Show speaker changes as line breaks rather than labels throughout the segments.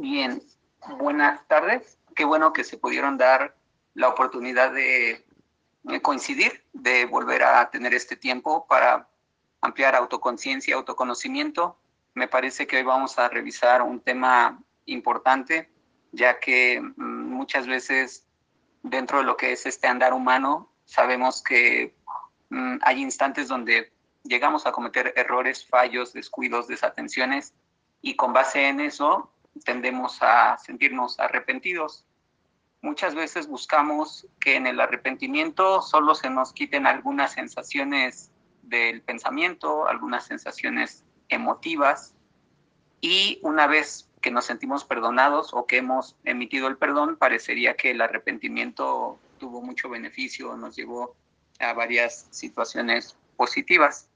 Bien, buenas tardes. Qué bueno que se pudieron dar la oportunidad de coincidir, de volver a tener este tiempo para ampliar autoconciencia, autoconocimiento. Me parece que hoy vamos a revisar un tema importante, ya que mm, muchas veces dentro de lo que es este andar humano, sabemos que mm, hay instantes donde llegamos a cometer errores, fallos, descuidos, desatenciones, y con base en eso tendemos a sentirnos arrepentidos. Muchas veces buscamos que en el arrepentimiento solo se nos quiten algunas sensaciones del pensamiento, algunas sensaciones emotivas, y una vez que nos sentimos perdonados o que hemos emitido el perdón, parecería que el arrepentimiento tuvo mucho beneficio, nos llevó a varias situaciones positivas.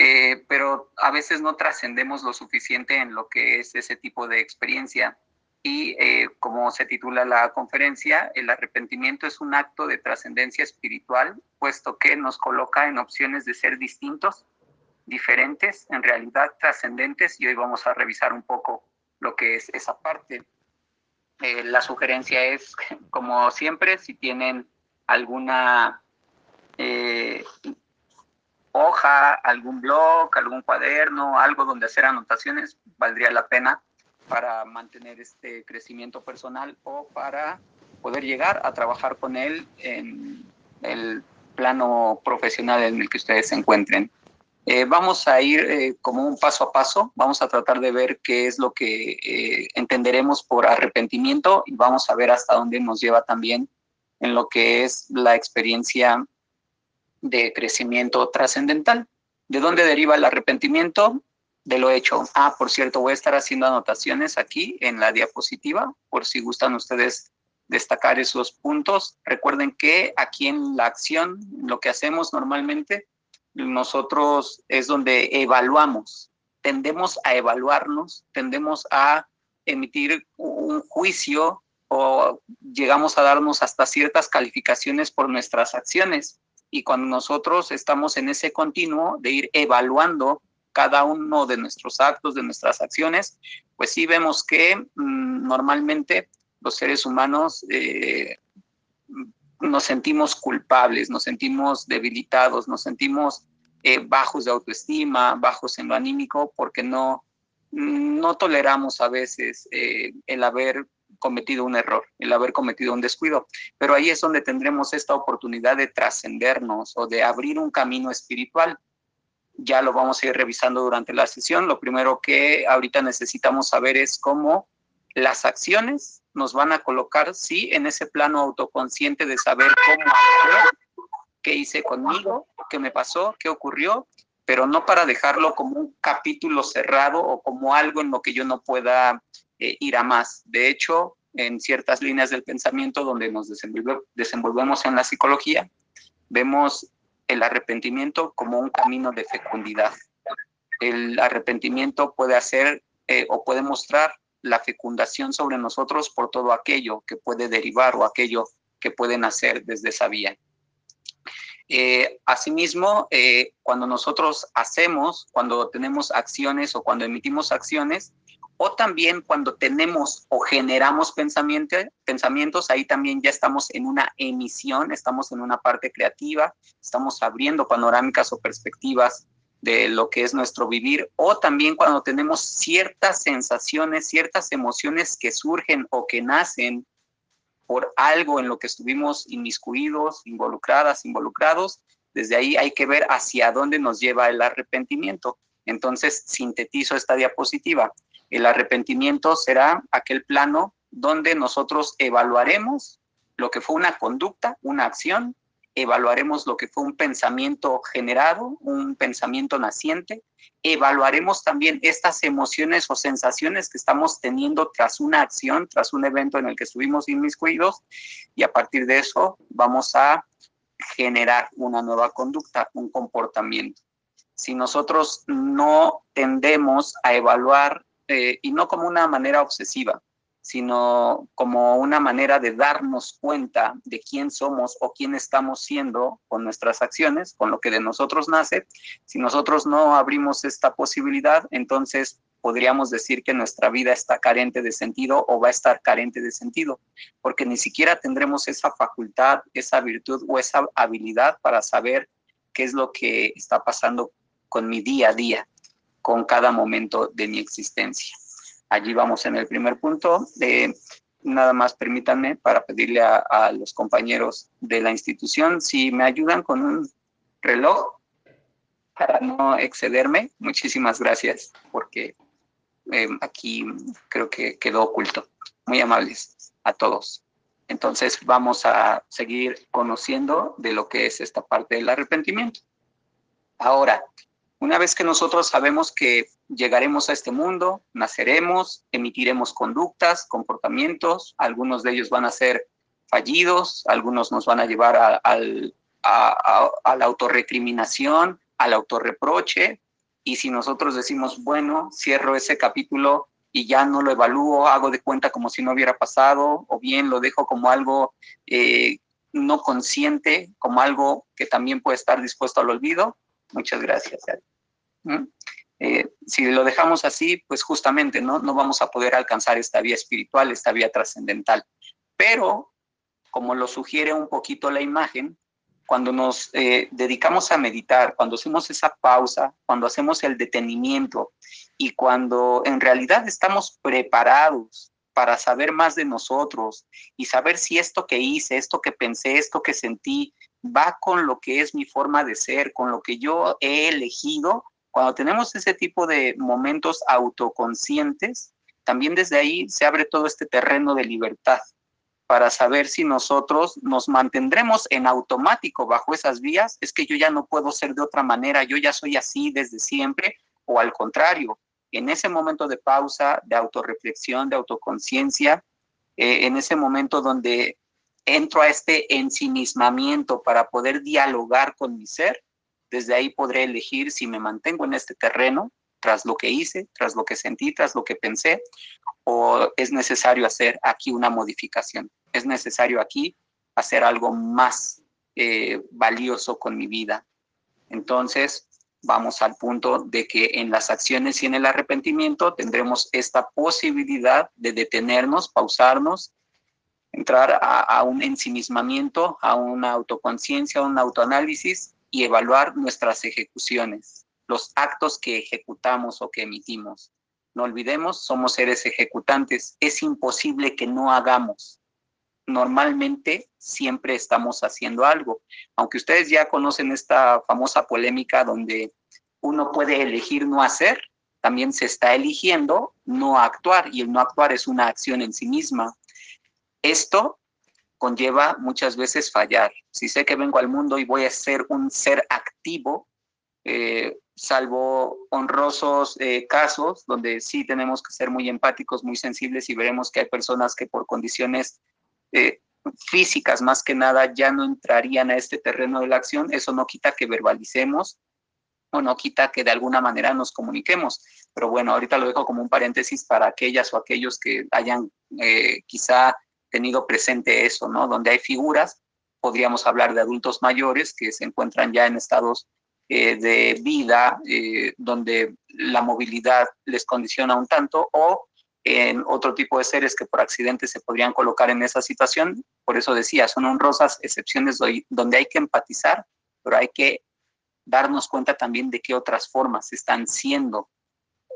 Eh, pero a veces no trascendemos lo suficiente en lo que es ese tipo de experiencia. Y eh, como se titula la conferencia, el arrepentimiento es un acto de trascendencia espiritual, puesto que nos coloca en opciones de ser distintos, diferentes, en realidad trascendentes, y hoy vamos a revisar un poco lo que es esa parte. Eh, la sugerencia es, como siempre, si tienen alguna hoja, algún blog, algún cuaderno, algo donde hacer anotaciones, valdría la pena para mantener este crecimiento personal o para poder llegar a trabajar con él en el plano profesional en el que ustedes se encuentren. Eh, vamos a ir eh, como un paso a paso, vamos a tratar de ver qué es lo que eh, entenderemos por arrepentimiento y vamos a ver hasta dónde nos lleva también en lo que es la experiencia de crecimiento trascendental. ¿De dónde deriva el arrepentimiento? De lo hecho. Ah, por cierto, voy a estar haciendo anotaciones aquí en la diapositiva, por si gustan ustedes destacar esos puntos. Recuerden que aquí en la acción, lo que hacemos normalmente, nosotros es donde evaluamos, tendemos a evaluarnos, tendemos a emitir un juicio o llegamos a darnos hasta ciertas calificaciones por nuestras acciones. Y cuando nosotros estamos en ese continuo de ir evaluando cada uno de nuestros actos, de nuestras acciones, pues sí vemos que mm, normalmente los seres humanos eh, nos sentimos culpables, nos sentimos debilitados, nos sentimos eh, bajos de autoestima, bajos en lo anímico, porque no, no toleramos a veces eh, el haber cometido un error, el haber cometido un descuido. Pero ahí es donde tendremos esta oportunidad de trascendernos o de abrir un camino espiritual. Ya lo vamos a ir revisando durante la sesión. Lo primero que ahorita necesitamos saber es cómo las acciones nos van a colocar, sí, en ese plano autoconsciente de saber cómo qué hice conmigo, qué me pasó, qué ocurrió, pero no para dejarlo como un capítulo cerrado o como algo en lo que yo no pueda eh, ir a más. De hecho, en ciertas líneas del pensamiento donde nos desenvolvemos en la psicología, vemos el arrepentimiento como un camino de fecundidad. El arrepentimiento puede hacer eh, o puede mostrar la fecundación sobre nosotros por todo aquello que puede derivar o aquello que pueden hacer desde esa vía. Eh, asimismo, cuando nosotros hacemos, cuando tenemos acciones o cuando emitimos acciones, o también cuando tenemos o generamos pensamientos, ahí también ya estamos en una emisión, estamos en una parte creativa, estamos abriendo panorámicas o perspectivas de lo que es nuestro vivir, o también cuando tenemos ciertas sensaciones, ciertas emociones que surgen o que nacen por algo en lo que estuvimos inmiscuidos, involucradas, involucrados, desde ahí hay que ver hacia dónde nos lleva el arrepentimiento. Entonces, sintetizo esta diapositiva. El arrepentimiento será aquel plano donde nosotros evaluaremos lo que fue una conducta, una acción, evaluaremos lo que fue un pensamiento generado, un pensamiento naciente, evaluaremos también estas emociones o sensaciones que estamos teniendo tras una acción, tras un evento en el que estuvimos inmiscuidos y a partir de eso vamos a generar una nueva conducta, un comportamiento. Si nosotros no tendemos a evaluar eh, y no como una manera obsesiva, sino como una manera de darnos cuenta de quién somos o quién estamos siendo con nuestras acciones, con lo que de nosotros nace. Si nosotros no abrimos esta posibilidad, entonces podríamos decir que nuestra vida está carente de sentido o va a estar carente de sentido, porque ni siquiera tendremos esa facultad, esa virtud o esa habilidad para saber qué es lo que está pasando con mi día a día, con cada momento de mi existencia. Allí vamos en el primer punto. de nada más permítanme para pedirle a, los compañeros de la institución si me ayudan con un reloj para no excederme. Muchísimas gracias porque eh, aquí creo que quedó oculto. Muy amables a todos. Entonces vamos a seguir conociendo de lo que es esta parte del arrepentimiento. Ahora, una vez que nosotros sabemos que llegaremos a este mundo, naceremos, emitiremos conductas, comportamientos, algunos de ellos van a ser fallidos, algunos nos van a llevar a, a la autorrecriminación, al autorreproche, y si nosotros decimos, bueno, cierro ese capítulo y ya no lo evalúo, hago de cuenta como si no hubiera pasado, o bien lo dejo como algo eh, no consciente, como algo que también puede estar dispuesto al olvido, muchas gracias. ¿Mm? Eh, si lo dejamos así, pues justamente ¿no? no vamos a poder alcanzar esta vía espiritual, esta vía trascendental. Pero, como lo sugiere un poquito la imagen, cuando nos eh, dedicamos a meditar, cuando hacemos esa pausa, cuando hacemos el detenimiento y cuando en realidad estamos preparados para saber más de nosotros y saber si esto que hice, esto que pensé, esto que sentí, va con lo que es mi forma de ser, con lo que yo he elegido, cuando tenemos ese tipo de momentos autoconscientes, también desde ahí se abre todo este terreno de libertad para saber si nosotros nos mantendremos en automático bajo esas vías, es que yo ya no puedo ser de otra manera, yo ya soy así desde siempre, o al contrario, en ese momento de pausa, de autorreflexión, de autoconciencia, eh, en ese momento donde entro a este ensimismamiento para poder dialogar con mi ser, desde ahí podré elegir si me mantengo en este terreno tras lo que hice, tras lo que sentí, tras lo que pensé, o es necesario hacer aquí una modificación es necesario aquí hacer algo más eh, valioso con mi vida. Entonces, vamos al punto de que en las acciones y en el arrepentimiento tendremos esta posibilidad de detenernos, pausarnos, entrar a, un ensimismamiento, a una autoconciencia, a un autoanálisis y evaluar nuestras ejecuciones, los actos que ejecutamos o que emitimos. No olvidemos, somos seres ejecutantes. Es imposible que no hagamos normalmente siempre estamos haciendo algo. Aunque ustedes ya conocen esta famosa polémica donde uno puede elegir no hacer, también se está eligiendo no actuar y el no actuar es una acción en sí misma. Esto conlleva muchas veces fallar. Si sé que vengo al mundo y voy a ser un ser activo, eh, salvo honrosos eh, casos donde sí tenemos que ser muy empáticos, muy sensibles y veremos que hay personas que por condiciones eh, físicas más que nada ya no entrarían a este terreno de la acción, eso no quita que verbalicemos o no quita que de alguna manera nos comuniquemos. Pero bueno, ahorita lo dejo como un paréntesis para aquellas o aquellos que hayan quizá tenido presente eso, ¿no? Donde hay figuras, podríamos hablar de adultos mayores que se encuentran ya en estados eh, de vida donde la movilidad les condiciona un tanto o en otro tipo de seres que por accidente se podrían colocar en esa situación. Por eso decía, son honrosas excepciones donde hay que empatizar, pero hay que darnos cuenta también de qué otras formas están siendo.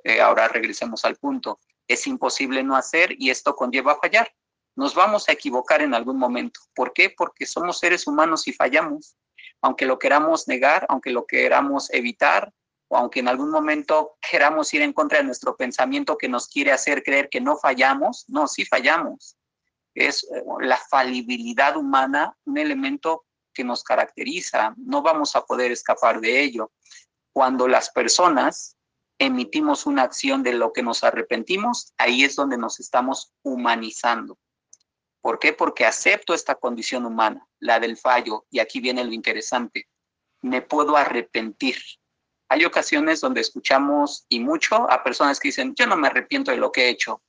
Eh, ahora regresemos al punto. Es imposible no hacer y esto conlleva a fallar. Nos vamos a equivocar en algún momento. ¿Por qué? Porque somos seres humanos y fallamos. Aunque lo queramos negar, aunque lo queramos evitar, o aunque en algún momento queramos ir en contra de nuestro pensamiento que nos quiere hacer creer que no fallamos, no, sí fallamos. Es eh, la falibilidad humana un elemento que nos caracteriza, no vamos a poder escapar de ello. Cuando las personas emitimos una acción de lo que nos arrepentimos, ahí es donde nos estamos humanizando. ¿Por qué? Porque acepto esta condición humana, la del fallo, y aquí viene lo interesante. Me puedo arrepentir, hay ocasiones donde escuchamos y mucho a personas que dicen, yo no me arrepiento de lo que he hecho.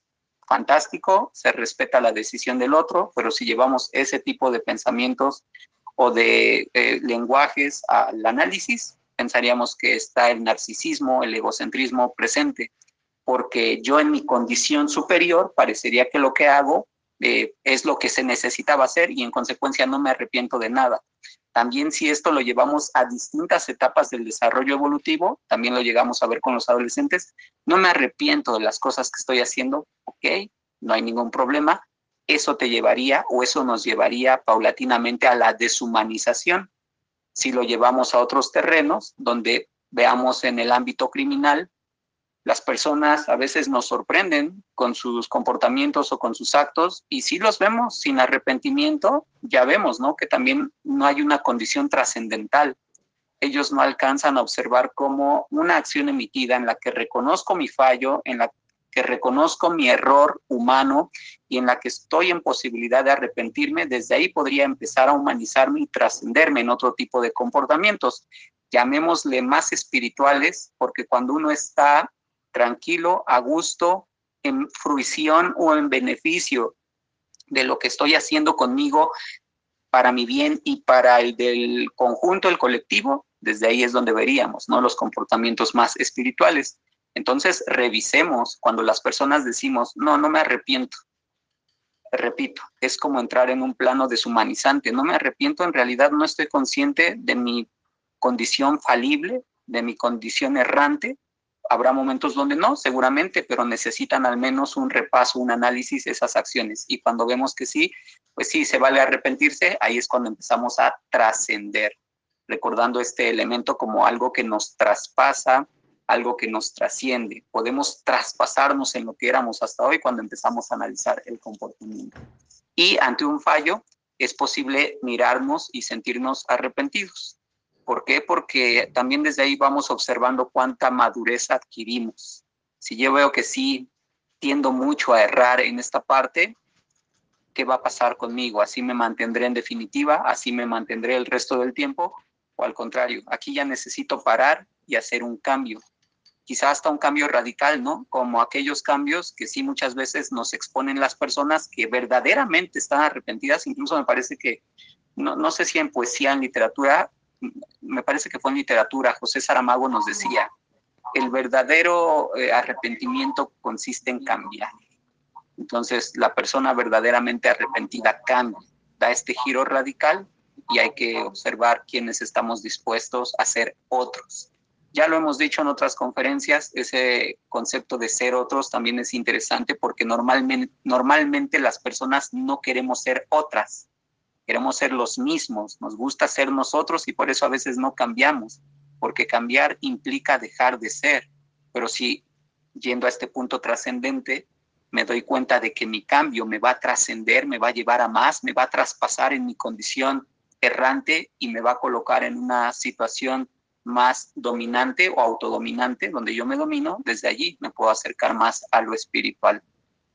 Fantástico, se respeta la decisión del otro, pero si llevamos ese tipo de pensamientos o de eh, lenguajes al análisis, pensaríamos que está el narcisismo, el egocentrismo presente. porque yo en mi condición superior parecería que lo que hago eh, es lo que se necesitaba hacer y en consecuencia no me arrepiento de nada. También si esto lo llevamos a distintas etapas del desarrollo evolutivo, también lo llegamos a ver con los adolescentes, no me arrepiento de las cosas que estoy haciendo, ok, no hay ningún problema, eso te llevaría o eso nos llevaría paulatinamente a la deshumanización. Si lo llevamos a otros terrenos, donde veamos en el ámbito criminal, las personas a veces nos sorprenden con sus comportamientos o con sus actos y si los vemos sin arrepentimiento, ya vemos, ¿no? Que también no hay una condición trascendental. Ellos no alcanzan a observar como una acción emitida en la que reconozco mi fallo, en la que reconozco mi error humano y en la que estoy en posibilidad de arrepentirme, desde ahí podría empezar a humanizarme y trascenderme en otro tipo de comportamientos. Llamémosle más espirituales, porque cuando uno está tranquilo, a gusto, en fruición o en beneficio de lo que estoy haciendo conmigo para mi bien y para el del conjunto, el colectivo, desde ahí es donde veríamos, ¿no? Los comportamientos más espirituales. Entonces, revisemos cuando las personas decimos, no, no me arrepiento. Repito, es como entrar en un plano deshumanizante. No me arrepiento, en realidad no estoy consciente de mi condición falible, de mi condición errante, Habrá momentos donde no, seguramente, pero necesitan al menos un repaso, un análisis de esas acciones. Y cuando vemos que sí, pues sí, se vale arrepentirse, ahí es cuando empezamos a trascender, recordando este elemento como algo que nos traspasa, algo que nos trasciende. Podemos traspasarnos en lo que éramos hasta hoy cuando empezamos a analizar el comportamiento. Y ante un fallo, es posible mirarnos y sentirnos arrepentidos. ¿Por qué? Porque también desde ahí vamos observando cuánta madurez adquirimos. Si yo veo que sí tiendo mucho a errar en esta parte, ¿qué va a pasar conmigo? ¿Así me mantendré en definitiva? ¿Así me mantendré el resto del tiempo? ¿O al contrario? Aquí ya necesito parar y hacer un cambio. Quizá hasta un cambio radical, ¿no? Como aquellos cambios que sí muchas veces nos exponen las personas que verdaderamente están arrepentidas. Incluso me parece que, no, no sé si en poesía, en literatura, me parece que fue en literatura, José Saramago nos decía, el verdadero eh, arrepentimiento consiste en cambiar. Entonces, la persona verdaderamente arrepentida cambia, da este giro radical y hay que observar quiénes estamos dispuestos a ser otros. Ya lo hemos dicho en otras conferencias, ese concepto de ser otros también es interesante porque normalmente, normalmente las personas no queremos ser otras, queremos ser los mismos, nos gusta ser nosotros y por eso a veces no cambiamos, porque cambiar implica dejar de ser. Pero si yendo a este punto trascendente, me doy cuenta de que mi cambio me va a trascender, me va a llevar a más, me va a traspasar en mi condición errante y me va a colocar en una situación más dominante o autodominante, donde yo me domino, desde allí me puedo acercar más a lo espiritual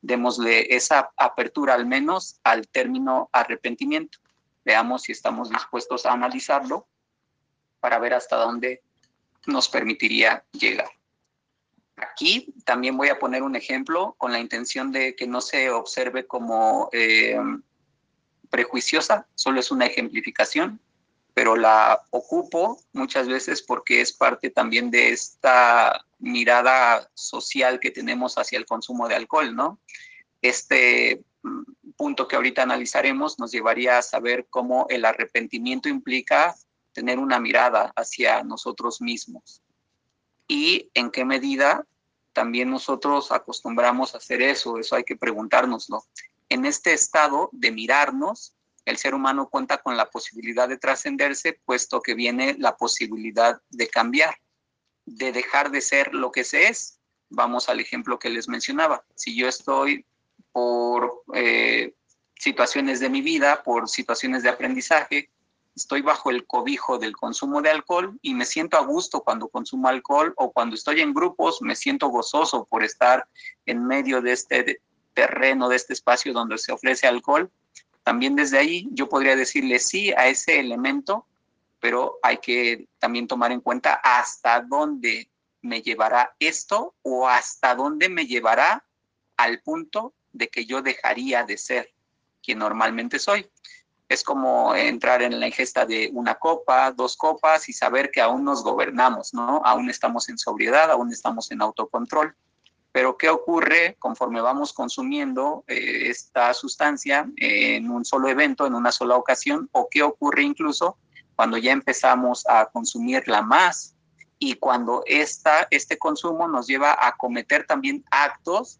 démosle esa apertura al menos al término arrepentimiento. Veamos si estamos dispuestos a analizarlo para ver hasta dónde nos permitiría llegar. Aquí también voy a poner un ejemplo con la intención de que no se observe como eh, prejuiciosa, solo es una ejemplificación, pero la ocupo muchas veces porque es parte también de esta mirada social que tenemos hacia el consumo de alcohol, ¿no? Este mm, punto que ahorita analizaremos nos llevaría a saber cómo el arrepentimiento implica tener una mirada hacia nosotros mismos y en qué medida también nosotros acostumbramos a hacer eso, eso hay que preguntárnoslo. En este estado de mirarnos, el ser humano cuenta con la posibilidad de trascenderse, puesto que viene la posibilidad de cambiar de dejar de ser lo que se es. Vamos al ejemplo que les mencionaba. Si yo estoy por eh, situaciones de mi vida, por situaciones de aprendizaje, estoy bajo el cobijo del consumo de alcohol y me siento a gusto cuando consumo alcohol o cuando estoy en grupos, me siento gozoso por estar en medio de este terreno, de este espacio donde se ofrece alcohol. También desde ahí yo podría decirle sí a ese elemento pero hay que también tomar en cuenta hasta dónde me llevará esto o hasta dónde me llevará al punto de que yo dejaría de ser quien normalmente soy. Es como entrar en la ingesta de una copa, dos copas y saber que aún nos gobernamos, ¿no? Aún estamos en sobriedad, aún estamos en autocontrol. Pero ¿qué ocurre conforme vamos consumiendo eh, esta sustancia en un solo evento, en una sola ocasión? ¿O qué ocurre incluso cuando ya empezamos a consumirla más y cuando esta, este consumo nos lleva a cometer también actos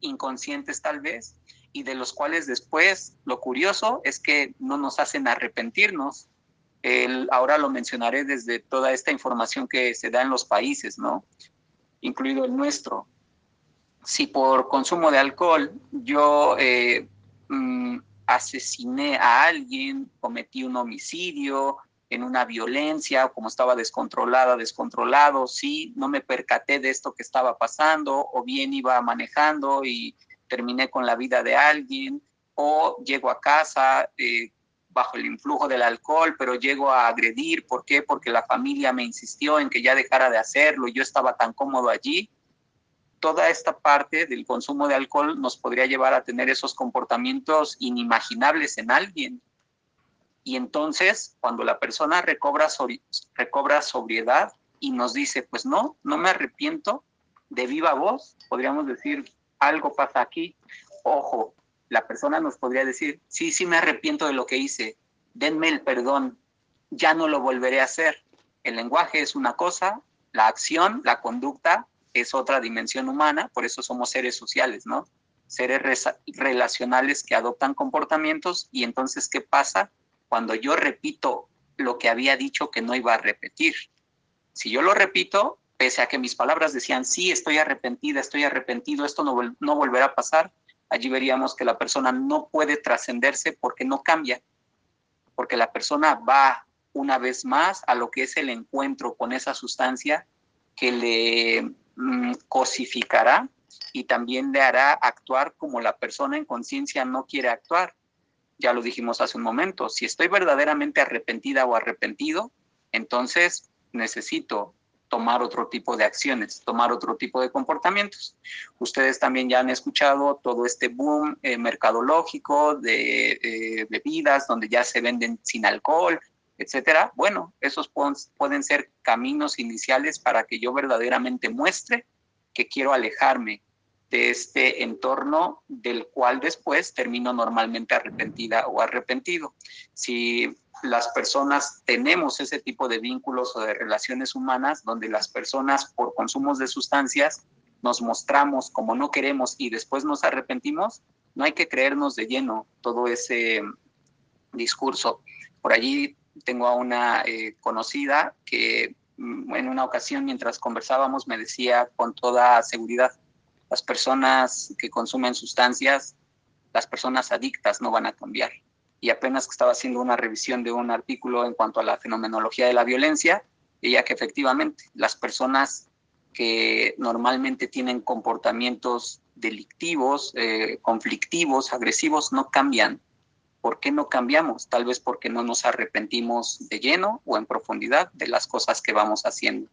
inconscientes tal vez y de los cuales después lo curioso es que no nos hacen arrepentirnos. Ahora lo mencionaré desde toda esta información que se da en los países, ¿no? Incluido el nuestro. Si por consumo de alcohol yo eh, mm, asesiné a alguien, cometí un homicidio, en una violencia, como estaba descontrolada, descontrolado, sí, no me percaté de esto que estaba pasando, o bien iba manejando y terminé con la vida de alguien, o llego a casa eh, bajo el influjo del alcohol, pero llego a agredir, ¿por qué? Porque la familia me insistió en que ya dejara de hacerlo y yo estaba tan cómodo allí. Toda esta parte del consumo de alcohol nos podría llevar a tener esos comportamientos inimaginables en alguien, y entonces, cuando la persona recobra, sobriedad y nos dice, pues no, no me arrepiento, de viva voz, podríamos decir, algo pasa aquí. Ojo, la persona nos podría decir, sí, sí me arrepiento de lo que hice, denme el perdón, ya no lo volveré a hacer. El lenguaje es una cosa, la acción, la conducta es otra dimensión humana, por eso somos seres sociales, ¿no? Seres relacionales que adoptan comportamientos y entonces, ¿qué pasa? cuando yo repito lo que había dicho que no iba a repetir. Si yo lo repito, pese a que mis palabras decían, sí, estoy arrepentida, estoy arrepentido, esto no, no volverá a pasar, allí veríamos que la persona no puede trascenderse porque no cambia, porque la persona va una vez más a lo que es el encuentro con esa sustancia que le cosificará y también le hará actuar como la persona en conciencia no quiere actuar ya lo dijimos hace un momento, si estoy verdaderamente arrepentida o arrepentido, entonces necesito tomar otro tipo de acciones, tomar otro tipo de comportamientos. Ustedes también ya han escuchado todo este boom eh, mercadológico de eh, bebidas donde ya se venden sin alcohol, etcétera. Bueno, esos pueden ser caminos iniciales para que yo verdaderamente muestre que quiero alejarme de este entorno del cual después termino normalmente arrepentida o arrepentido. Si las personas tenemos ese tipo de vínculos o de relaciones humanas donde las personas por consumos de sustancias nos mostramos como no queremos y después nos arrepentimos, no hay que creernos de lleno todo ese discurso. Por allí tengo a una eh, conocida que mm, en una ocasión mientras conversábamos me decía con toda seguridad, las personas que consumen sustancias, las personas adictas no van a cambiar. Y apenas que estaba haciendo una revisión de un artículo en cuanto a la fenomenología de la violencia, veía que efectivamente las personas que normalmente tienen comportamientos delictivos, eh, conflictivos, agresivos, no cambian. ¿Por qué no cambiamos? Tal vez porque no nos arrepentimos de lleno o en profundidad de las cosas que vamos haciendo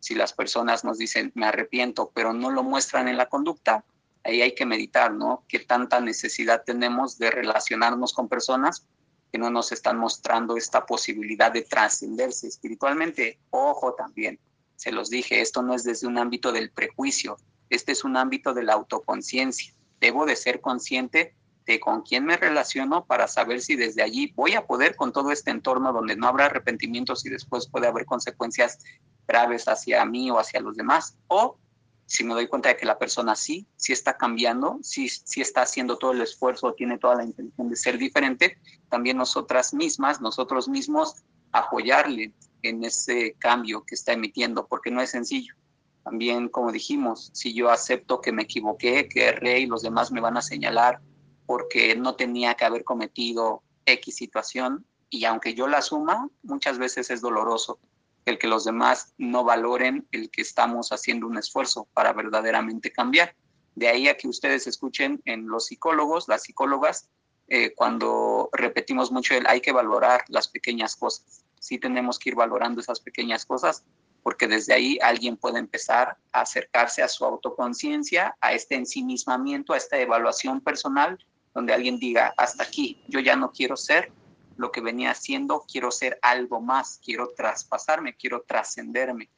si las personas nos dicen me arrepiento, pero no lo muestran en la conducta, ahí hay que meditar, ¿no? ¿Qué tanta necesidad tenemos de relacionarnos con personas que no nos están mostrando esta posibilidad de trascenderse espiritualmente? Ojo también, se los dije, esto no es desde un ámbito del prejuicio, este es un ámbito de la autoconciencia. Debo de ser consciente de con quién me relaciono para saber si desde allí voy a poder con todo este entorno donde no habrá arrepentimientos y después puede haber consecuencias graves hacia mí o hacia los demás, o si me doy cuenta de que la persona sí, sí está cambiando, sí, sí está haciendo todo el esfuerzo, tiene toda la intención de ser diferente, también nosotras mismas, nosotros mismos, apoyarle en ese cambio que está emitiendo, porque no es sencillo. También, como dijimos, si yo acepto que me equivoqué, que erré y los demás me van a señalar porque no tenía que haber cometido X situación, y aunque yo la asuma, muchas veces es doloroso el que los demás no valoren el que estamos haciendo un esfuerzo para verdaderamente cambiar. De ahí a que ustedes escuchen en los psicólogos, las psicólogas, eh, cuando repetimos mucho el hay que valorar las pequeñas cosas. Sí tenemos que ir valorando esas pequeñas cosas porque desde ahí alguien puede empezar a acercarse a su autoconciencia, a este ensimismamiento, a esta evaluación personal, donde alguien diga, hasta aquí, yo ya no quiero ser lo que venía haciendo, quiero ser algo más, quiero traspasarme, quiero trascenderme,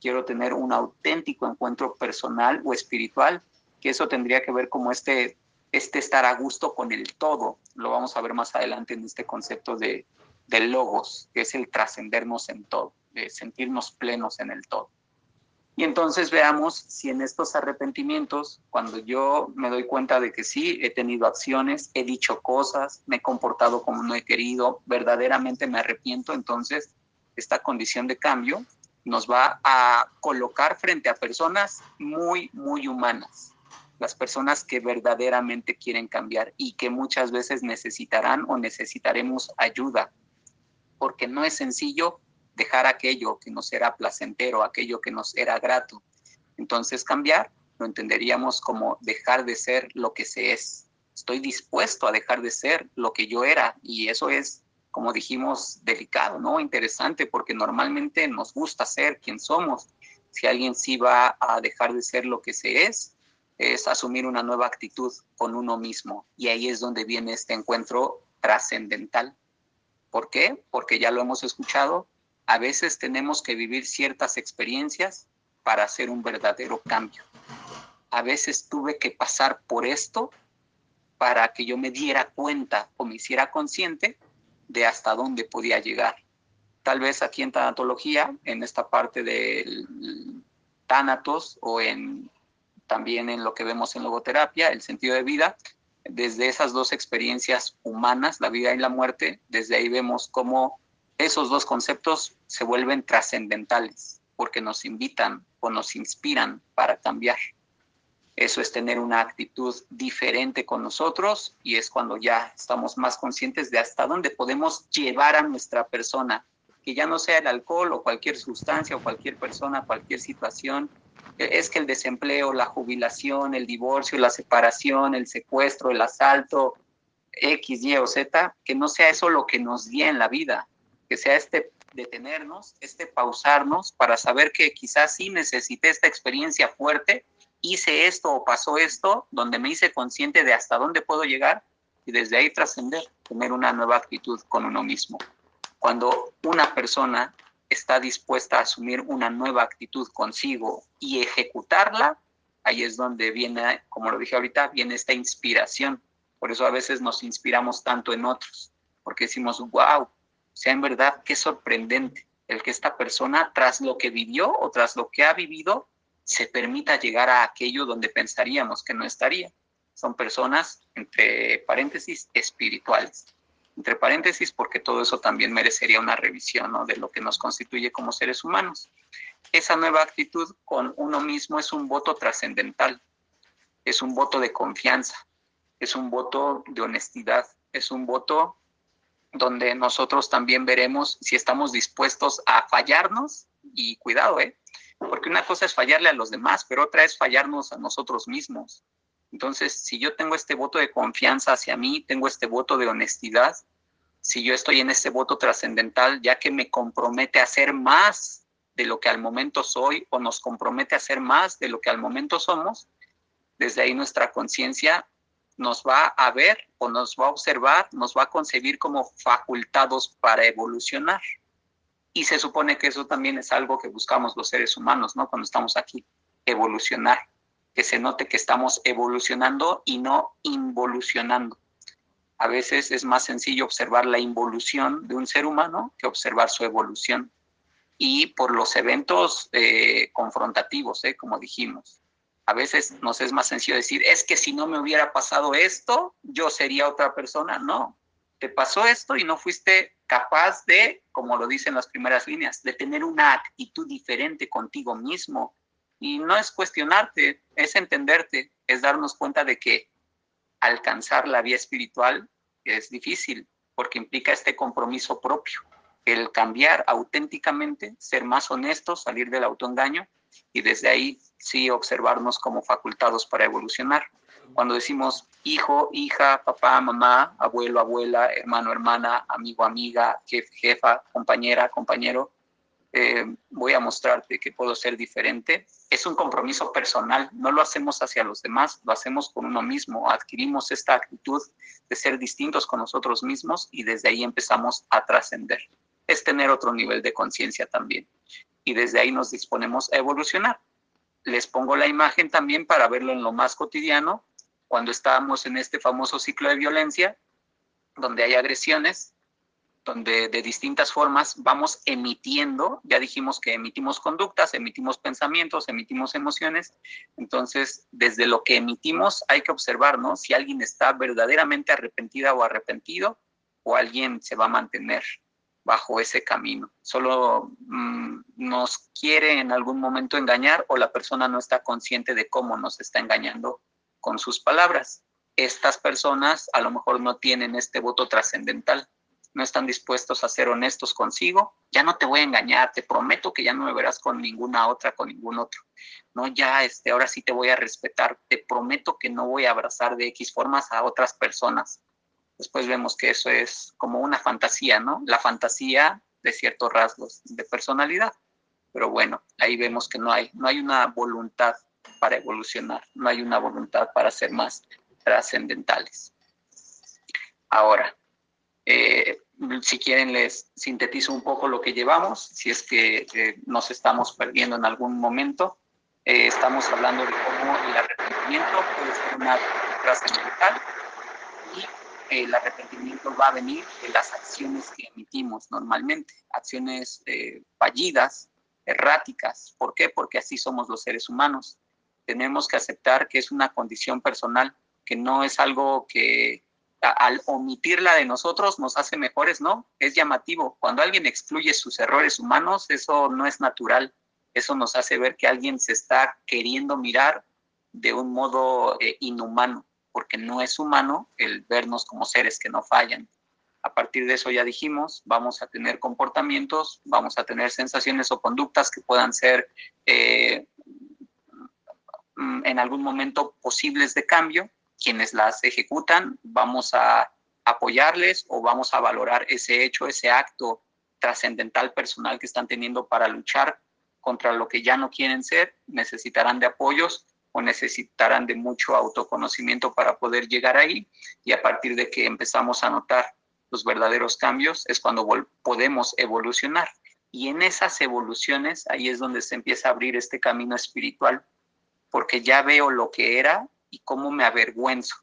quiero tener un auténtico encuentro personal o espiritual, que eso tendría que ver como este, este estar a gusto con el todo. Lo vamos a ver más adelante en este concepto de, de logos, que es el trascendernos en todo, de sentirnos plenos en el todo. Y entonces veamos si en estos arrepentimientos, cuando yo me doy cuenta de que sí, he tenido acciones, he dicho cosas, me he comportado como no he querido, verdaderamente me arrepiento, entonces esta condición de cambio nos va a colocar frente a personas muy, muy humanas, las personas que verdaderamente quieren cambiar y que muchas veces necesitarán o necesitaremos ayuda, porque no es sencillo dejar aquello que nos era placentero, aquello que nos era grato. Entonces cambiar lo entenderíamos como dejar de ser lo que se es. Estoy dispuesto a dejar de ser lo que yo era y eso es, como dijimos, delicado, ¿no? Interesante porque normalmente nos gusta ser quien somos. Si alguien sí va a dejar de ser lo que se es, es asumir una nueva actitud con uno mismo. Y ahí es donde viene este encuentro trascendental. ¿Por qué? Porque ya lo hemos escuchado, a veces tenemos que vivir ciertas experiencias para hacer un verdadero cambio. A veces tuve que pasar por esto para que yo me diera cuenta o me hiciera consciente de hasta dónde podía llegar. Tal vez aquí en tanatología, en esta parte del tánatos o en también en lo que vemos en logoterapia, el sentido de vida, desde esas dos experiencias humanas, la vida y la muerte, desde ahí vemos cómo esos dos conceptos se vuelven trascendentales porque nos invitan o nos inspiran para cambiar. Eso es tener una actitud diferente con nosotros y es cuando ya estamos más conscientes de hasta dónde podemos llevar a nuestra persona, que ya no sea el alcohol o cualquier sustancia o cualquier persona, cualquier situación. Es que el desempleo, la jubilación, el divorcio, la separación, el secuestro, el asalto, X, Y o Z, que no sea eso lo que nos guíe en la vida, que sea este detenernos, este pausarnos para saber que quizás sí necesité esta experiencia fuerte, hice esto o pasó esto, donde me hice consciente de hasta dónde puedo llegar y desde ahí trascender, tener una nueva actitud con uno mismo. Cuando una persona está dispuesta a asumir una nueva actitud consigo y ejecutarla, ahí es donde viene, como lo dije ahorita, viene esta inspiración. Por eso a veces nos inspiramos tanto en otros, porque decimos, wow, sea en verdad qué sorprendente el que esta persona, tras lo que vivió o tras lo que ha vivido, se permita llegar a aquello donde pensaríamos que no estaría. Son personas, entre paréntesis, espirituales. Entre paréntesis, porque todo eso también merecería una revisión ¿no? de lo que nos constituye como seres humanos. Esa nueva actitud con uno mismo es un voto trascendental, es un voto de confianza, es un voto de honestidad, es un voto donde nosotros también veremos si estamos dispuestos a fallarnos y cuidado, ¿eh? Porque una cosa es fallarle a los demás, pero otra es fallarnos a nosotros mismos. Entonces, si yo tengo este voto de confianza hacia mí, tengo este voto de honestidad, si yo estoy en este voto trascendental, ya que me compromete a hacer más de lo que al momento soy o nos compromete a hacer más de lo que al momento somos, desde ahí nuestra conciencia nos va a ver o nos va a observar, nos va a concebir como facultados para evolucionar. Y se supone que eso también es algo que buscamos los seres humanos, ¿no? Cuando estamos aquí, evolucionar, que se note que estamos evolucionando y no involucionando. A veces es más sencillo observar la involución de un ser humano que observar su evolución. Y por los eventos eh, confrontativos, ¿eh? como dijimos, a veces nos es más sencillo decir, es que si no me hubiera pasado esto, yo sería otra persona. No, te pasó esto y no fuiste capaz de, como lo dicen las primeras líneas, de tener una actitud diferente contigo mismo. Y no es cuestionarte, es entenderte, es darnos cuenta de que alcanzar la vía espiritual es difícil porque implica este compromiso propio, el cambiar auténticamente, ser más honestos, salir del autoengaño y desde ahí sí observarnos como facultados para evolucionar. Cuando decimos hijo, hija, papá, mamá, abuelo, abuela, hermano, hermana, amigo, amiga, jefe, jefa, compañera, compañero, eh, voy a mostrarte que puedo ser diferente. Es un compromiso personal, no lo hacemos hacia los demás, lo hacemos con uno mismo, adquirimos esta actitud de ser distintos con nosotros mismos y desde ahí empezamos a trascender. Es tener otro nivel de conciencia también. Y desde ahí nos disponemos a evolucionar. Les pongo la imagen también para verlo en lo más cotidiano, cuando estamos en este famoso ciclo de violencia, donde hay agresiones, donde de distintas formas vamos emitiendo, ya dijimos que emitimos conductas, emitimos pensamientos, emitimos emociones, entonces desde lo que emitimos hay que observar, ¿no? Si alguien está verdaderamente arrepentida o arrepentido o alguien se va a mantener bajo ese camino. Solo mm, nos quiere en algún momento engañar o la persona no está consciente de cómo nos está engañando con sus palabras. Estas personas a lo mejor no tienen este voto trascendental no están dispuestos a ser honestos consigo, ya no te voy a engañar, te prometo que ya no me verás con ninguna otra, con ningún otro. No, ya este, ahora sí te voy a respetar, te prometo que no voy a abrazar de X formas a otras personas. Después vemos que eso es como una fantasía, ¿no? La fantasía de ciertos rasgos de personalidad. Pero bueno, ahí vemos que no hay, no hay una voluntad para evolucionar, no hay una voluntad para ser más trascendentales. Ahora, eh, si quieren, les sintetizo un poco lo que llevamos, si es que eh, nos estamos perdiendo en algún momento. Eh, estamos hablando de cómo el arrepentimiento puede ser una trascendental el arrepentimiento va a venir de las acciones que emitimos normalmente, acciones fallidas, erráticas. ¿Por qué? Porque así somos los seres humanos. Tenemos que aceptar que es una condición personal, que no es algo que al omitirla de nosotros nos hace mejores, ¿no? Es llamativo. Cuando alguien excluye sus errores humanos, eso no es natural. Eso nos hace ver que alguien se está queriendo mirar de un modo eh, inhumano, porque no es humano el vernos como seres que no fallan. A partir de eso ya dijimos, vamos a tener comportamientos, vamos a tener sensaciones o conductas que puedan ser eh, mm, en algún momento posibles de cambio, quienes las ejecutan, vamos a apoyarles o vamos a valorar ese hecho, ese acto trascendental personal que están teniendo para luchar contra lo que ya no quieren ser, necesitarán de apoyos o necesitarán de mucho autoconocimiento para poder llegar ahí y a partir de que empezamos a notar los verdaderos cambios es cuando podemos evolucionar. Y en esas evoluciones ahí es donde se empieza a abrir este camino espiritual, porque ya veo lo que era y cómo me avergüenzo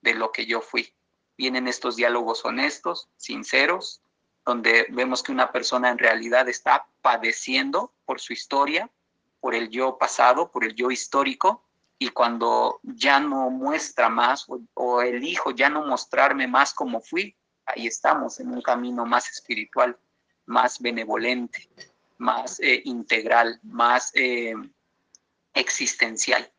de lo que yo fui. Vienen estos diálogos honestos, sinceros, donde vemos que una persona en realidad está padeciendo por su historia, por el yo pasado, por el yo histórico, y cuando ya no muestra más o, elijo ya no mostrarme más como fui, ahí estamos en un camino más espiritual, más benevolente, más eh, integral, más eh, existencial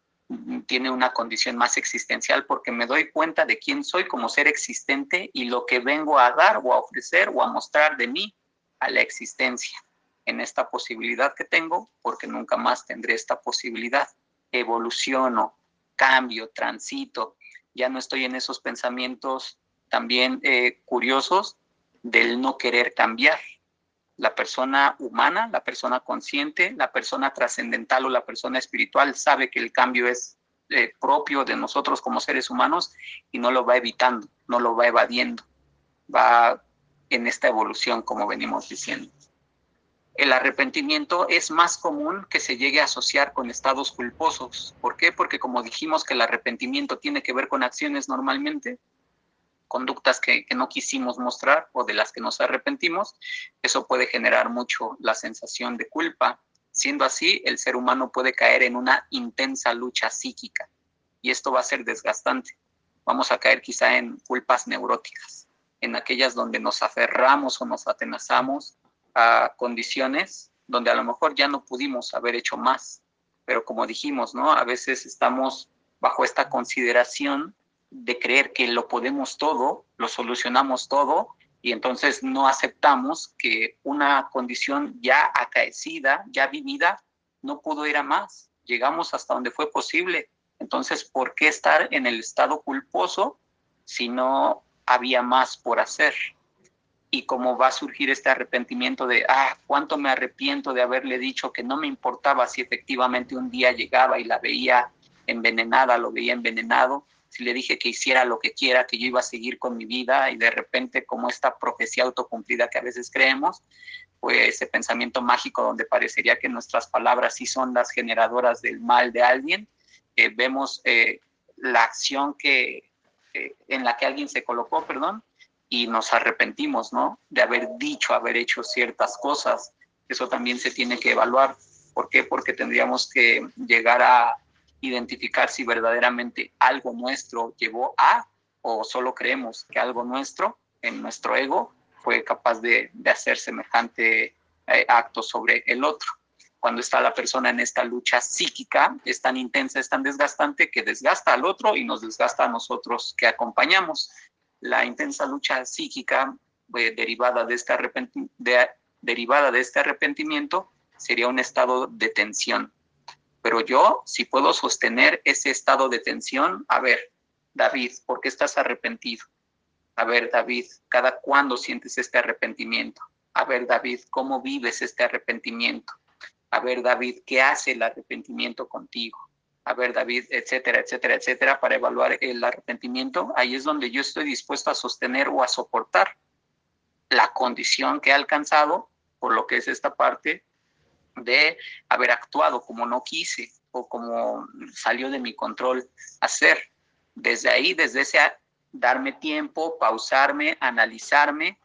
tiene una condición más existencial porque me doy cuenta de quién soy como ser existente y lo que vengo a dar o a ofrecer o a mostrar de mí a la existencia en esta posibilidad que tengo porque nunca más tendré esta posibilidad. Evoluciono, cambio, transito, ya no estoy en esos pensamientos también eh, curiosos del no querer cambiar, la persona humana, la persona consciente, la persona trascendental o la persona espiritual sabe que el cambio es eh, propio de nosotros como seres humanos y no lo va evitando, no lo va evadiendo, va en esta evolución como venimos diciendo. El arrepentimiento es más común que se llegue a asociar con estados culposos. ¿Por qué? Porque como dijimos que el arrepentimiento tiene que ver con acciones normalmente, conductas que, no quisimos mostrar o de las que nos arrepentimos, eso puede generar mucho la sensación de culpa. Siendo así, el ser humano puede caer en una intensa lucha psíquica y esto va a ser desgastante. Vamos a caer quizá en culpas neuróticas, en aquellas donde nos aferramos o nos atenazamos a condiciones donde a lo mejor ya no pudimos haber hecho más, pero como dijimos, ¿no? A veces estamos bajo esta consideración de creer que lo podemos todo, lo solucionamos todo, y entonces no aceptamos que una condición ya acaecida, ya vivida, no pudo ir a más. Llegamos hasta donde fue posible. Entonces, ¿por qué estar en el estado culposo si no había más por hacer? Y cómo va a surgir este arrepentimiento de, ah, cuánto me arrepiento de haberle dicho que no me importaba si efectivamente un día llegaba y la veía envenenada, lo veía envenenado, si le dije que hiciera lo que quiera, que yo iba a seguir con mi vida y de repente como esta profecía autocumplida que a veces creemos, pues ese pensamiento mágico donde parecería que nuestras palabras sí son las generadoras del mal de alguien, eh, vemos eh, la acción que, eh, en la que alguien se colocó, perdón, y nos arrepentimos, ¿no? De haber dicho, haber hecho ciertas cosas. Eso también se tiene que evaluar. ¿Por qué? Porque tendríamos que llegar a identificar si verdaderamente algo nuestro llevó a o solo creemos que algo nuestro en nuestro ego fue capaz de, hacer semejante eh, acto sobre el otro. Cuando está la persona en esta lucha psíquica, es tan intensa, es tan desgastante que desgasta al otro y nos desgasta a nosotros que acompañamos. La intensa lucha psíquica eh, derivada, de este derivada de este arrepentimiento sería un estado de tensión, pero yo, si puedo sostener ese estado de tensión, a ver, David, ¿por qué estás arrepentido? A ver, David, ¿cada cuándo sientes este arrepentimiento? A ver, David, ¿cómo vives este arrepentimiento? A ver, David, ¿qué hace el arrepentimiento contigo? A ver, David, etcétera, etcétera, etcétera, para evaluar el arrepentimiento. Ahí es donde yo estoy dispuesto a sostener o a soportar la condición que he alcanzado por lo que es esta parte de haber actuado como no quise o como salió de mi control hacer. Desde ahí, desde ese darme tiempo, pausarme, analizarme,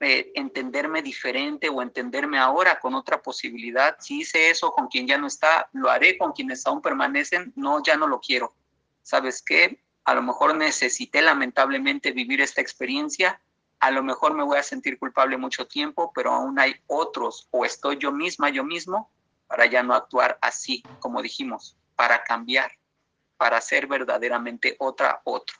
eh, entenderme diferente o entenderme ahora con otra posibilidad. Si hice eso con quien ya no está, lo haré con quienes aún permanecen. No, ya no lo quiero. ¿Sabes qué? A lo mejor necesité lamentablemente vivir esta experiencia a lo mejor me voy a sentir culpable mucho tiempo, pero aún hay otros, o estoy yo misma, yo mismo, para ya no actuar así, como dijimos, para cambiar, para ser verdaderamente otra, otro.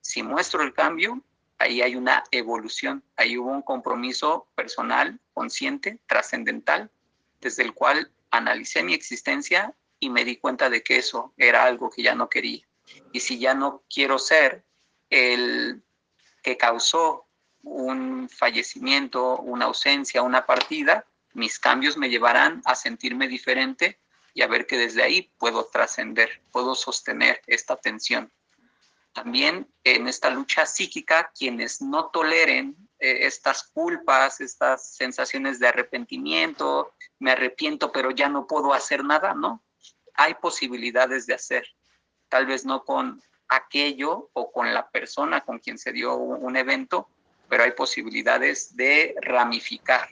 Si muestro el cambio, ahí hay una evolución, ahí hubo un compromiso personal, consciente, trascendental, desde el cual analicé mi existencia y me di cuenta de que eso era algo que ya no quería. Y si ya no quiero ser el que causó un fallecimiento, una ausencia, una partida, mis cambios me llevarán a sentirme diferente y a ver que desde ahí puedo trascender, puedo sostener esta tensión. También en esta lucha psíquica, quienes no toleren eh, estas culpas, estas sensaciones de arrepentimiento, me arrepiento pero ya no puedo hacer nada, ¿no? Hay posibilidades de hacer, tal vez no con aquello o con la persona con quien se dio un evento, pero hay posibilidades de ramificar.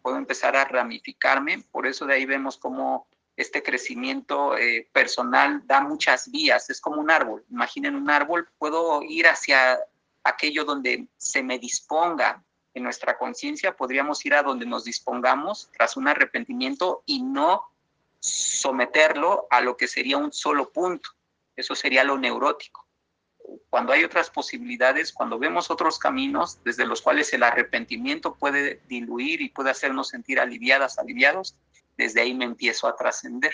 Puedo empezar a ramificarme, por eso de ahí vemos cómo este crecimiento eh, personal da muchas vías, es como un árbol. Imaginen un árbol, puedo ir hacia aquello donde se me disponga en nuestra conciencia, podríamos ir a donde nos dispongamos tras un arrepentimiento y no someterlo a lo que sería un solo punto. Eso sería lo neurótico cuando hay otras posibilidades, cuando vemos otros caminos desde los cuales el arrepentimiento puede diluir y puede hacernos sentir aliviadas, aliviados, desde ahí me empiezo a trascender,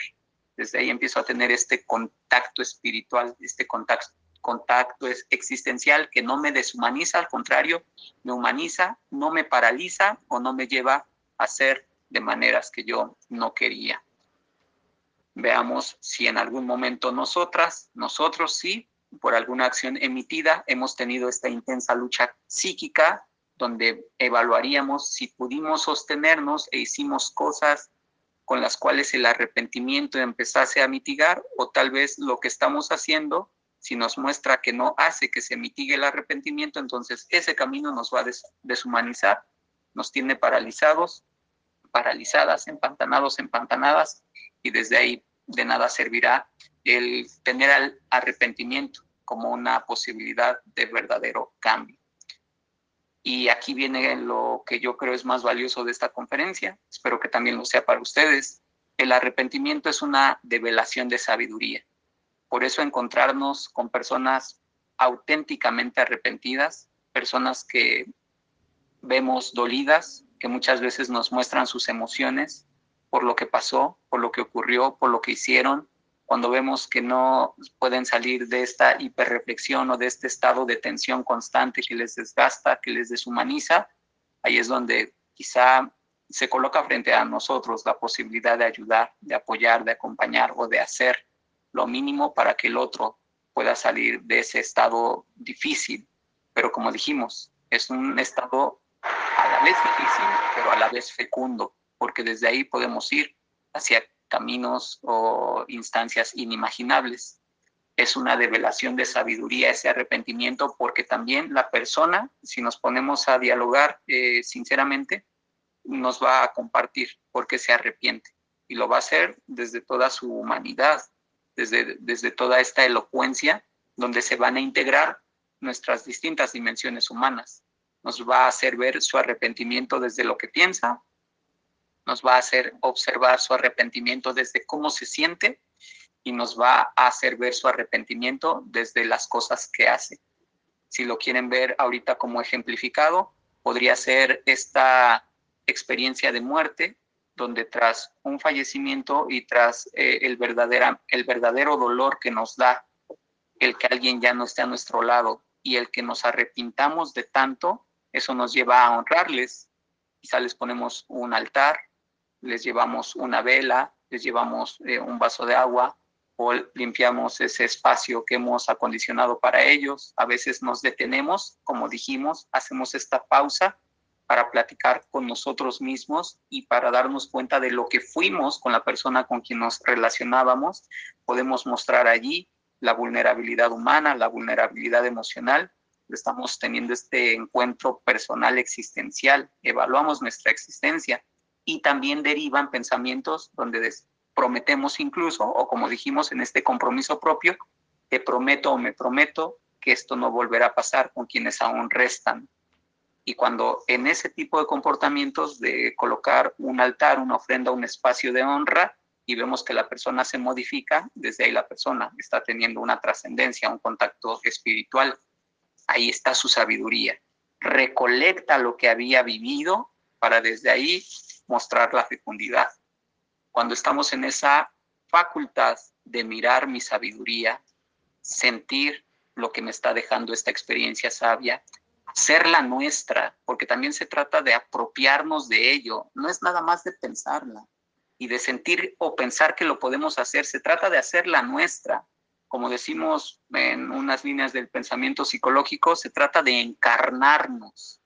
desde ahí empiezo a tener este contacto espiritual, este contacto, contacto existencial que no me deshumaniza, al contrario, me humaniza, no me paraliza o no me lleva a ser de maneras que yo no quería. Veamos si en algún momento nosotras, nosotros sí, por alguna acción emitida, hemos tenido esta intensa lucha psíquica donde evaluaríamos si pudimos sostenernos e hicimos cosas con las cuales el arrepentimiento empezase a mitigar o tal vez lo que estamos haciendo, si nos muestra que no hace que se mitigue el arrepentimiento, entonces ese camino nos va a deshumanizar, nos tiene paralizados, paralizadas, empantanados, empantanadas, y desde ahí de nada servirá el tener arrepentimiento como una posibilidad de verdadero cambio. Y aquí viene lo que yo creo es más valioso de esta conferencia, espero que también lo sea para ustedes. El arrepentimiento es una develación de sabiduría. Por eso encontrarnos con personas auténticamente arrepentidas, personas que vemos dolidas, que muchas veces nos muestran sus emociones por lo que pasó, por lo que ocurrió, por lo que hicieron, cuando vemos que no pueden salir de esta hiperreflexión o de este estado de tensión constante que les desgasta, que les deshumaniza, ahí es donde quizá se coloca frente a nosotros la posibilidad de ayudar, de apoyar, de acompañar o de hacer lo mínimo para que el otro pueda salir de ese estado difícil. Pero como dijimos, es un estado a la vez difícil, pero a la vez fecundo, porque desde ahí podemos ir hacia caminos o instancias inimaginables. Es una develación de sabiduría ese arrepentimiento, porque también la persona, si nos ponemos a dialogar eh, sinceramente, nos va a compartir porque se arrepiente y lo va a hacer desde toda su humanidad, desde, desde toda esta elocuencia, donde se van a integrar nuestras distintas dimensiones humanas. Nos va a hacer ver su arrepentimiento desde lo que piensa, nos va a hacer observar su arrepentimiento desde cómo se siente y nos va a hacer ver su arrepentimiento desde las cosas que hace. Si lo quieren ver ahorita como ejemplificado, podría ser esta experiencia de muerte donde tras un fallecimiento y tras eh, el, verdadera, el verdadero dolor que nos da el que alguien ya no esté a nuestro lado y el que nos arrepintamos de tanto, eso nos lleva a honrarles. Quizá les ponemos un altar, les llevamos una vela, les llevamos eh, un vaso de agua o limpiamos ese espacio que hemos acondicionado para ellos. A veces nos detenemos, como dijimos, hacemos esta pausa para platicar con nosotros mismos y para darnos cuenta de lo que fuimos con la persona con quien nos relacionábamos. Podemos mostrar allí la vulnerabilidad humana, la vulnerabilidad emocional. Estamos teniendo este encuentro personal existencial, evaluamos nuestra existencia y también derivan pensamientos donde prometemos incluso, o como dijimos en este compromiso propio, te prometo o me prometo que esto no volverá a pasar con quienes aún restan y cuando en ese tipo de comportamientos de colocar un altar, una ofrenda, un espacio de honra, y vemos que la persona se modifica, desde ahí la persona está teniendo una trascendencia, un contacto espiritual. Ahí está su sabiduría. Recolecta lo que había vivido para desde ahí mostrar la fecundidad. Cuando estamos en esa facultad de mirar mi sabiduría, sentir lo que me está dejando esta experiencia sabia, ser la nuestra, porque también se trata de apropiarnos de ello, no es nada más de pensarla y de sentir o pensar que lo podemos hacer, se trata de hacerla nuestra. Como decimos en unas líneas del pensamiento psicológico, se trata de encarnarnos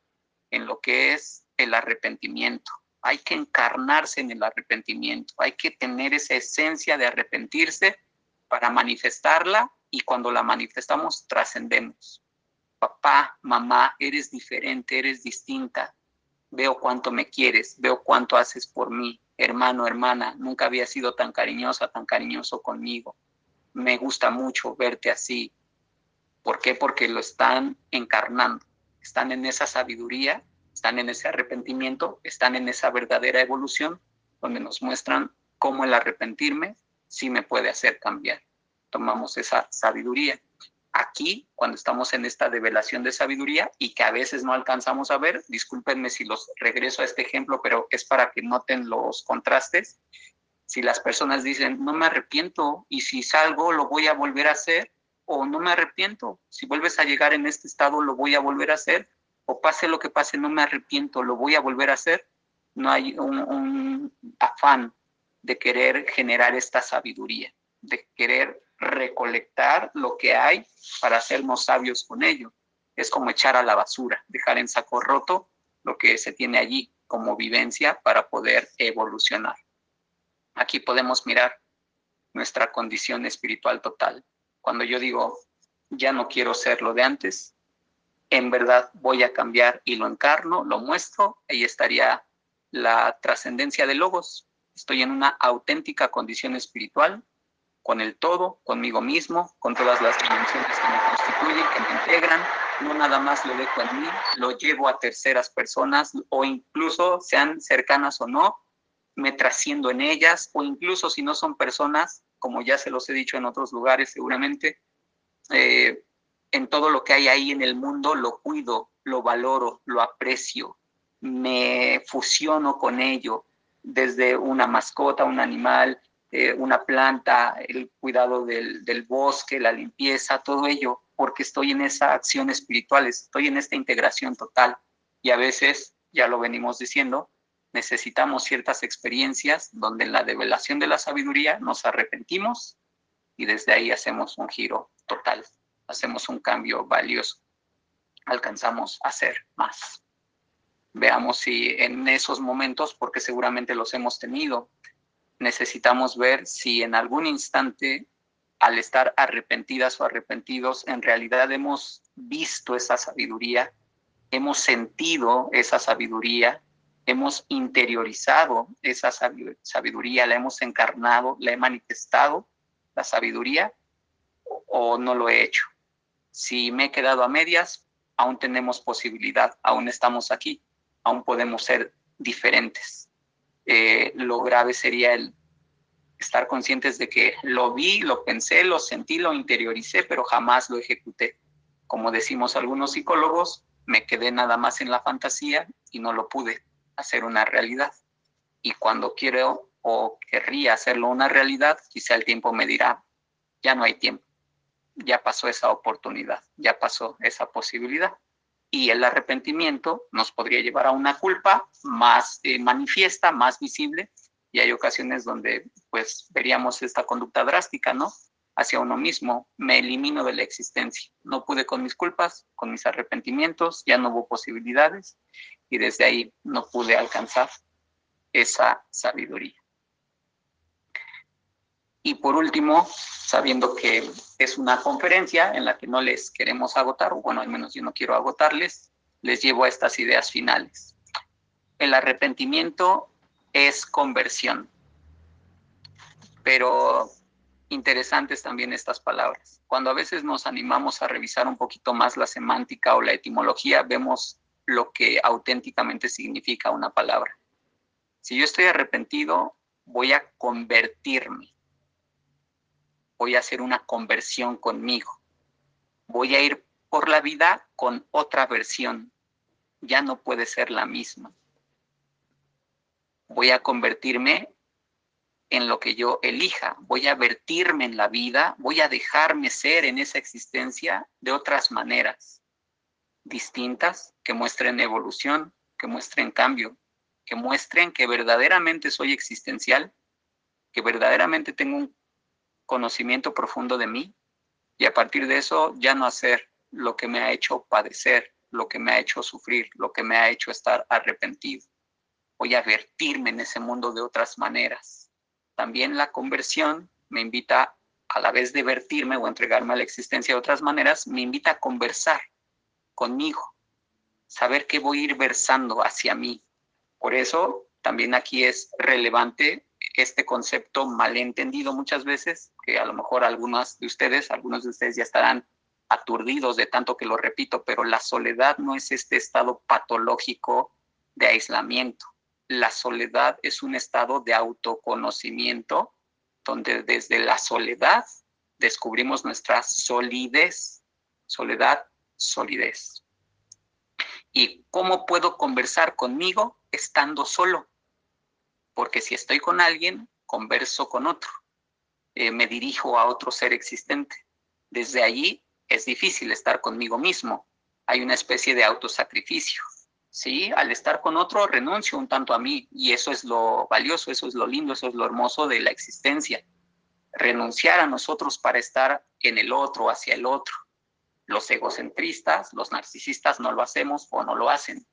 en lo que es el arrepentimiento. Hay que encarnarse en el arrepentimiento, hay que tener esa esencia de arrepentirse para manifestarla y cuando la manifestamos trascendemos papá, mamá, eres diferente, eres distinta, veo cuánto me quieres, veo cuánto haces por mí, hermano, hermana, nunca había sido tan cariñosa, tan cariñoso conmigo. Me gusta mucho verte así. ¿Por qué? Porque lo están encarnando, están en esa sabiduría, están en ese arrepentimiento, están en esa verdadera evolución donde nos muestran cómo el arrepentirme sí me puede hacer cambiar. Tomamos esa sabiduría aquí, cuando estamos en esta develación de sabiduría y que a veces no alcanzamos a ver, discúlpenme si los regreso a este ejemplo, pero es para que noten los contrastes. Si las personas dicen, no me arrepiento y si salgo lo voy a volver a hacer, o no me arrepiento, si vuelves a llegar en este estado lo voy a volver a hacer, o pase lo que pase, no me arrepiento, lo voy a volver a hacer, no hay un, un afán de querer generar esta sabiduría, de querer recolectar lo que hay para hacernos sabios con ello. Es como echar a la basura, dejar en saco roto lo que se tiene allí como vivencia para poder evolucionar. Aquí podemos mirar nuestra condición espiritual total. Cuando yo digo, ya no quiero ser lo de antes, en verdad voy a cambiar y lo encarno, lo muestro, ahí estaría la trascendencia de logos. Estoy en una auténtica condición espiritual con el todo, conmigo mismo, con todas las dimensiones que me constituyen, que me integran. No nada más lo dejo en mí, lo llevo a terceras personas o incluso sean cercanas o no, me trasciendo en ellas o incluso si no son personas, como ya se los he dicho en otros lugares seguramente, eh, en todo lo que hay ahí en el mundo lo cuido, lo valoro, lo aprecio, me fusiono con ello, desde una mascota, un animal, eh, una planta, el cuidado del, bosque, la limpieza, todo ello, porque estoy en esa acción espiritual, estoy en esta integración total. Y a veces, ya lo venimos diciendo, necesitamos ciertas experiencias donde en la develación de la sabiduría nos arrepentimos y desde ahí hacemos un giro total, hacemos un cambio valioso, alcanzamos a ser más. Veamos si en esos momentos, porque seguramente los hemos tenido, necesitamos ver si en algún instante, al estar arrepentidas o arrepentidos, en realidad hemos visto esa sabiduría, hemos sentido esa sabiduría, hemos interiorizado esa sabiduría, la hemos encarnado, la he manifestado, la sabiduría, o no lo he hecho. Si me he quedado a medias, aún tenemos posibilidad, aún estamos aquí, aún podemos ser diferentes. Eh, lo grave sería el estar conscientes de que lo vi, lo pensé, lo sentí, lo interioricé, pero jamás lo ejecuté. Como decimos algunos psicólogos, me quedé nada más en la fantasía y no lo pude hacer una realidad. Y cuando quiero o querría hacerlo una realidad, quizá el tiempo me dirá, ya no hay tiempo, ya pasó esa oportunidad, ya pasó esa posibilidad. Y el arrepentimiento nos podría llevar a una culpa más eh, manifiesta, más visible, y hay ocasiones donde pues veríamos esta conducta drástica, ¿no? Hacia uno mismo, me elimino de la existencia. No pude con mis culpas, con mis arrepentimientos, ya no hubo posibilidades y desde ahí no pude alcanzar esa sabiduría. Y por último, sabiendo que es una conferencia en la que no les queremos agotar, o bueno, al menos yo no quiero agotarles, les llevo a estas ideas finales. El arrepentimiento es conversión. Pero interesantes también estas palabras. Cuando a veces nos animamos a revisar un poquito más la semántica o la etimología, vemos lo que auténticamente significa una palabra. Si yo estoy arrepentido, voy a convertirme. Voy a hacer una conversión conmigo. Voy a ir por la vida con otra versión. Ya no puede ser la misma voy a convertirme en lo que yo elija, voy a vertirme en la vida, voy a dejarme ser en esa existencia de otras maneras distintas que muestren evolución, que muestren cambio, que muestren que verdaderamente soy existencial, que verdaderamente tengo un conocimiento profundo de mí y a partir de eso ya no hacer lo que me ha hecho padecer, lo que me ha hecho sufrir, lo que me ha hecho estar arrepentido voy a vertirme en ese mundo de otras maneras. También la conversión me invita, a la vez de vertirme o entregarme a la existencia de otras maneras, me invita a conversar conmigo, saber que voy a ir versando hacia mí. Por eso también aquí es relevante este concepto malentendido muchas veces, que a lo mejor algunos de ustedes, algunos de ustedes ya estarán aturdidos de tanto que lo repito, pero la soledad no es este estado patológico de aislamiento la soledad es un estado de autoconocimiento donde desde la soledad descubrimos nuestra solidez, soledad, solidez. ¿Y cómo puedo conversar conmigo estando solo? Porque si estoy con alguien, converso con otro, eh, me dirijo a otro ser existente. Desde allí es difícil estar conmigo mismo. Hay una especie de autosacrificio. ¿sí? Al estar con otro renuncio un tanto a mí y eso es lo valioso, eso es lo lindo, eso es lo hermoso de la existencia. Renunciar a nosotros para estar en el otro, hacia el otro. Los egocentristas, los narcisistas no lo hacemos o no lo hacen,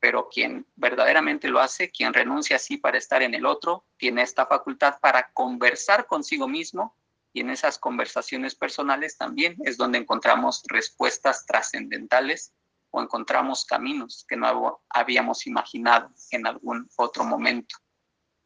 pero quien verdaderamente lo hace, quien renuncia así para estar en el otro, tiene esta facultad para conversar consigo mismo y en esas conversaciones personales también es donde encontramos respuestas trascendentales o encontramos caminos que no habíamos imaginado en algún otro momento.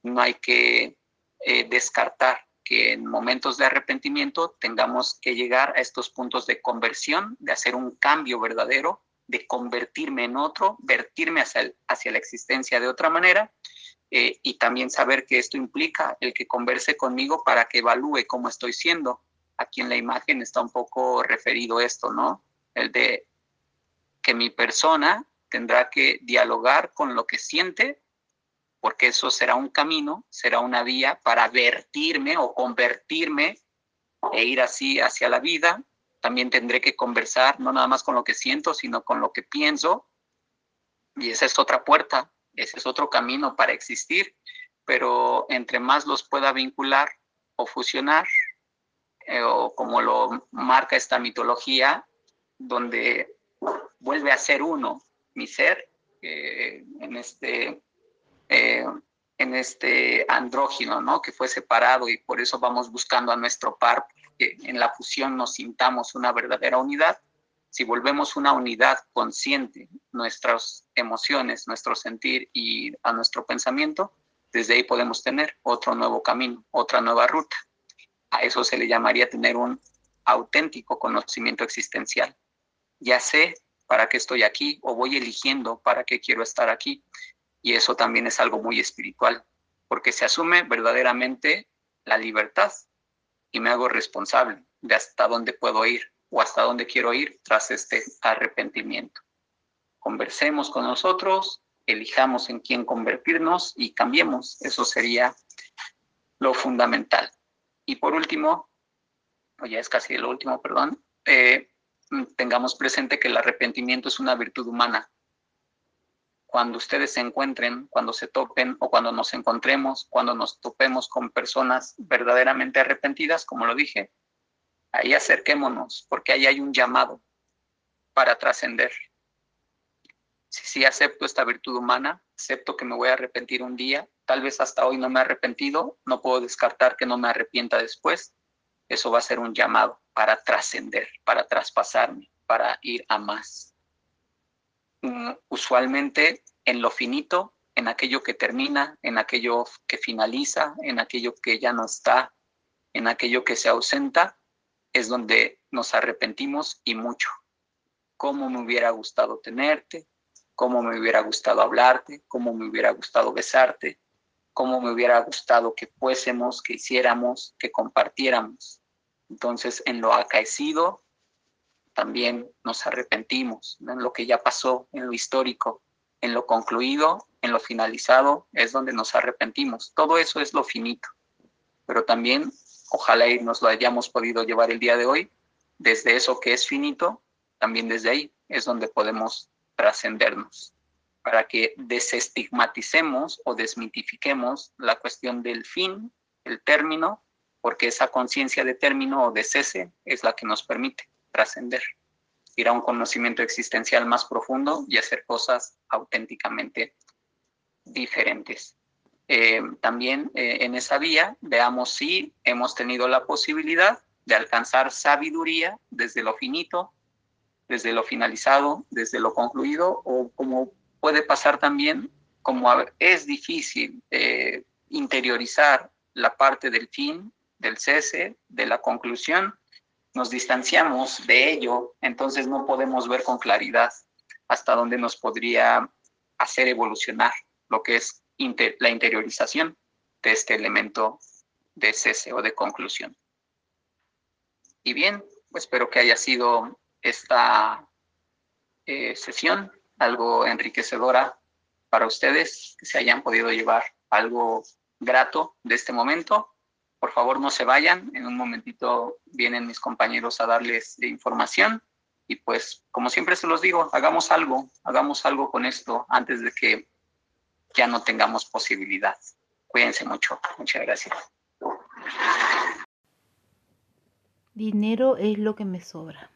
No hay que eh, descartar que en momentos de arrepentimiento tengamos que llegar a estos puntos de conversión, de hacer un cambio verdadero, de convertirme en otro, vertirme hacia, hacia la existencia de otra manera eh, y también saber que esto implica el que converse conmigo para que evalúe cómo estoy siendo. Aquí en la imagen está un poco referido esto, ¿no? El de que mi persona tendrá que dialogar con lo que siente, porque eso será un camino, será una vía para vertirme o convertirme e ir así hacia la vida. También tendré que conversar no nada más con lo que siento, sino con lo que pienso. Y esa es otra puerta, ese es otro camino para existir. Pero entre más los pueda vincular o fusionar, eh, o como lo marca esta mitología, donde vuelve a ser uno, mi ser, eh, en este eh, en este andrógino, ¿no? Que fue separado y por eso vamos buscando a nuestro par, en la fusión nos sintamos una verdadera unidad. Si volvemos una unidad consciente, nuestras emociones, nuestro sentir y a nuestro pensamiento, desde ahí podemos tener otro nuevo camino, otra nueva ruta. A eso se le llamaría tener un auténtico conocimiento existencial. Ya sé para qué estoy aquí o voy eligiendo para qué quiero estar aquí. Y eso también es algo muy espiritual, porque se asume verdaderamente la libertad y me hago responsable de hasta dónde puedo ir o hasta dónde quiero ir tras este arrepentimiento. Conversemos con nosotros, elijamos en quién convertirnos y cambiemos. Eso sería lo fundamental. Y por último, o ya es casi lo último, perdón, eh, tengamos presente que el arrepentimiento es una virtud humana cuando ustedes se encuentren, cuando se topen o cuando nos encontremos, cuando nos topemos con personas verdaderamente arrepentidas, como lo dije, ahí acerquémonos, porque ahí hay un llamado para trascender. Si sí acepto esta virtud humana, acepto que me voy a arrepentir un día, tal vez hasta hoy no me he arrepentido, no puedo descartar que no me arrepienta después, eso va a ser un llamado para trascender, para traspasarme, para ir a más. Mm, usualmente en lo finito, en aquello que termina, en aquello que finaliza, en aquello que ya no está, en aquello que se ausenta, es donde nos arrepentimos y mucho. Cómo me hubiera gustado tenerte, cómo me hubiera gustado hablarte, cómo me hubiera gustado besarte, cómo me hubiera gustado que fuésemos, que hiciéramos, que compartiéramos. Entonces, en lo acaecido, también nos arrepentimos en lo que ya pasó, en lo histórico, en lo concluido, en lo finalizado, es donde nos arrepentimos. Todo eso es lo finito, pero también ojalá y nos lo hayamos podido llevar el día de hoy, desde eso que es finito, también desde ahí es donde podemos trascendernos, para que desestigmaticemos o desmitifiquemos la cuestión del fin, el término, porque esa conciencia de término o de cese es la que nos permite trascender, ir a un conocimiento existencial más profundo y hacer cosas auténticamente diferentes. Eh, también eh, en esa vía veamos si hemos tenido la posibilidad de alcanzar sabiduría desde lo finito, desde lo finalizado, desde lo concluido, o como puede pasar también, como es difícil eh, interiorizar la parte del fin, del cese, de la conclusión, nos distanciamos de ello, entonces no podemos ver con claridad hasta dónde nos podría hacer evolucionar lo que es la interiorización de este elemento de cese o de conclusión. Y bien, pues espero que haya sido esta eh, sesión algo enriquecedora para ustedes, que se hayan podido llevar algo grato de este momento por favor, no se vayan. En un momentito vienen mis compañeros a darles información. Y pues, como siempre se los digo, hagamos algo, hagamos algo con esto antes de que ya no tengamos posibilidad. Cuídense mucho. Muchas gracias.
Dinero es lo que me sobra.